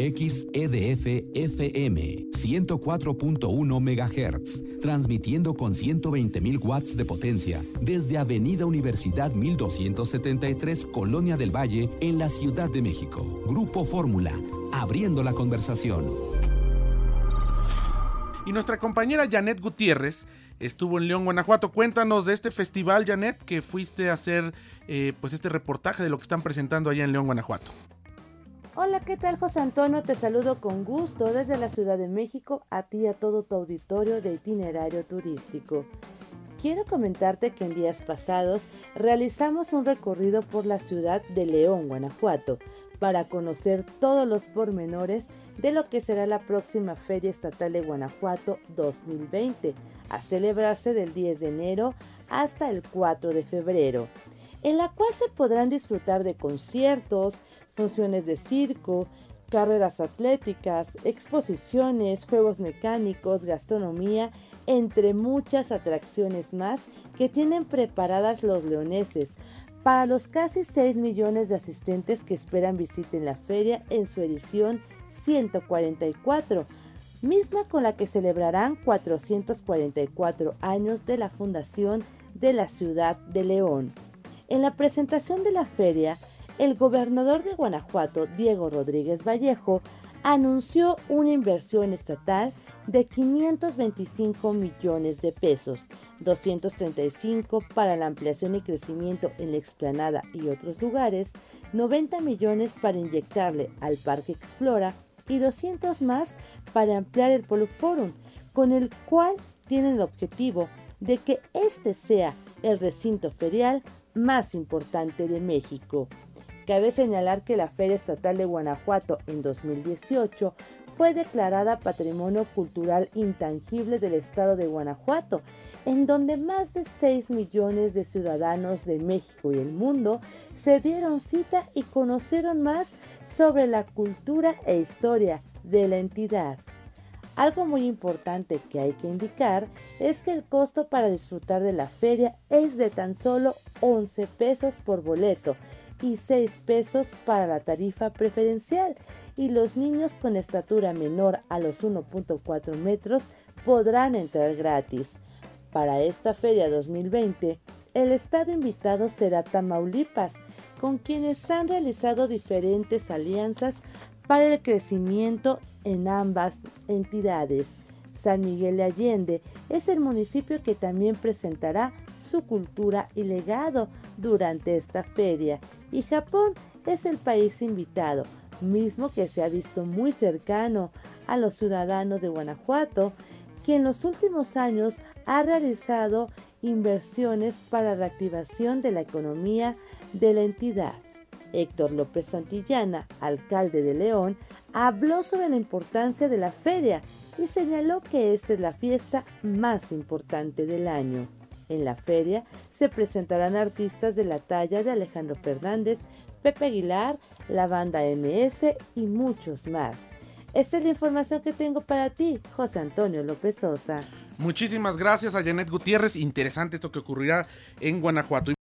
XEDF FM 104.1 MHz, transmitiendo con 120.000 watts de potencia desde Avenida Universidad 1273, Colonia del Valle, en la Ciudad de México. Grupo Fórmula, abriendo la conversación. Y nuestra compañera Janet Gutiérrez estuvo en León, Guanajuato. Cuéntanos de este festival, Janet, que fuiste a hacer eh, pues este reportaje de lo que están presentando allá en León, Guanajuato. Hola, ¿qué tal José Antonio? Te saludo con gusto desde la Ciudad de México a ti y a todo tu auditorio de itinerario turístico. Quiero comentarte que en días pasados realizamos un recorrido por la ciudad de León, Guanajuato, para conocer todos los pormenores de lo que será la próxima Feria Estatal de Guanajuato 2020, a celebrarse del 10 de enero hasta el 4 de febrero, en la cual se podrán disfrutar de conciertos, funciones de circo, carreras atléticas, exposiciones, juegos mecánicos, gastronomía, entre muchas atracciones más que tienen preparadas los leoneses para los casi 6 millones de asistentes que esperan visiten la feria en su edición 144, misma con la que celebrarán 444 años de la fundación de la ciudad de León. En la presentación de la feria, el gobernador de Guanajuato, Diego Rodríguez Vallejo, anunció una inversión estatal de 525 millones de pesos, 235 para la ampliación y crecimiento en la explanada y otros lugares, 90 millones para inyectarle al Parque Explora y 200 más para ampliar el Polo Forum, con el cual tienen el objetivo de que este sea el recinto ferial más importante de México. Cabe señalar que la Feria Estatal de Guanajuato en 2018 fue declarada Patrimonio Cultural Intangible del Estado de Guanajuato, en donde más de 6 millones de ciudadanos de México y el mundo se dieron cita y conocieron más sobre la cultura e historia de la entidad. Algo muy importante que hay que indicar es que el costo para disfrutar de la feria es de tan solo 11 pesos por boleto y 6 pesos para la tarifa preferencial y los niños con estatura menor a los 1.4 metros podrán entrar gratis. Para esta feria 2020, el estado invitado será Tamaulipas, con quienes han realizado diferentes alianzas para el crecimiento en ambas entidades. San Miguel de Allende es el municipio que también presentará su cultura y legado durante esta feria y Japón es el país invitado, mismo que se ha visto muy cercano a los ciudadanos de Guanajuato, que en los últimos años ha realizado inversiones para la reactivación de la economía de la entidad. Héctor López Santillana, alcalde de León, habló sobre la importancia de la feria y señaló que esta es la fiesta más importante del año. En la feria se presentarán artistas de la talla de Alejandro Fernández, Pepe Aguilar, la banda MS y muchos más. Esta es la información que tengo para ti, José Antonio López Sosa. Muchísimas gracias a Janet Gutiérrez. Interesante esto que ocurrirá en Guanajuato.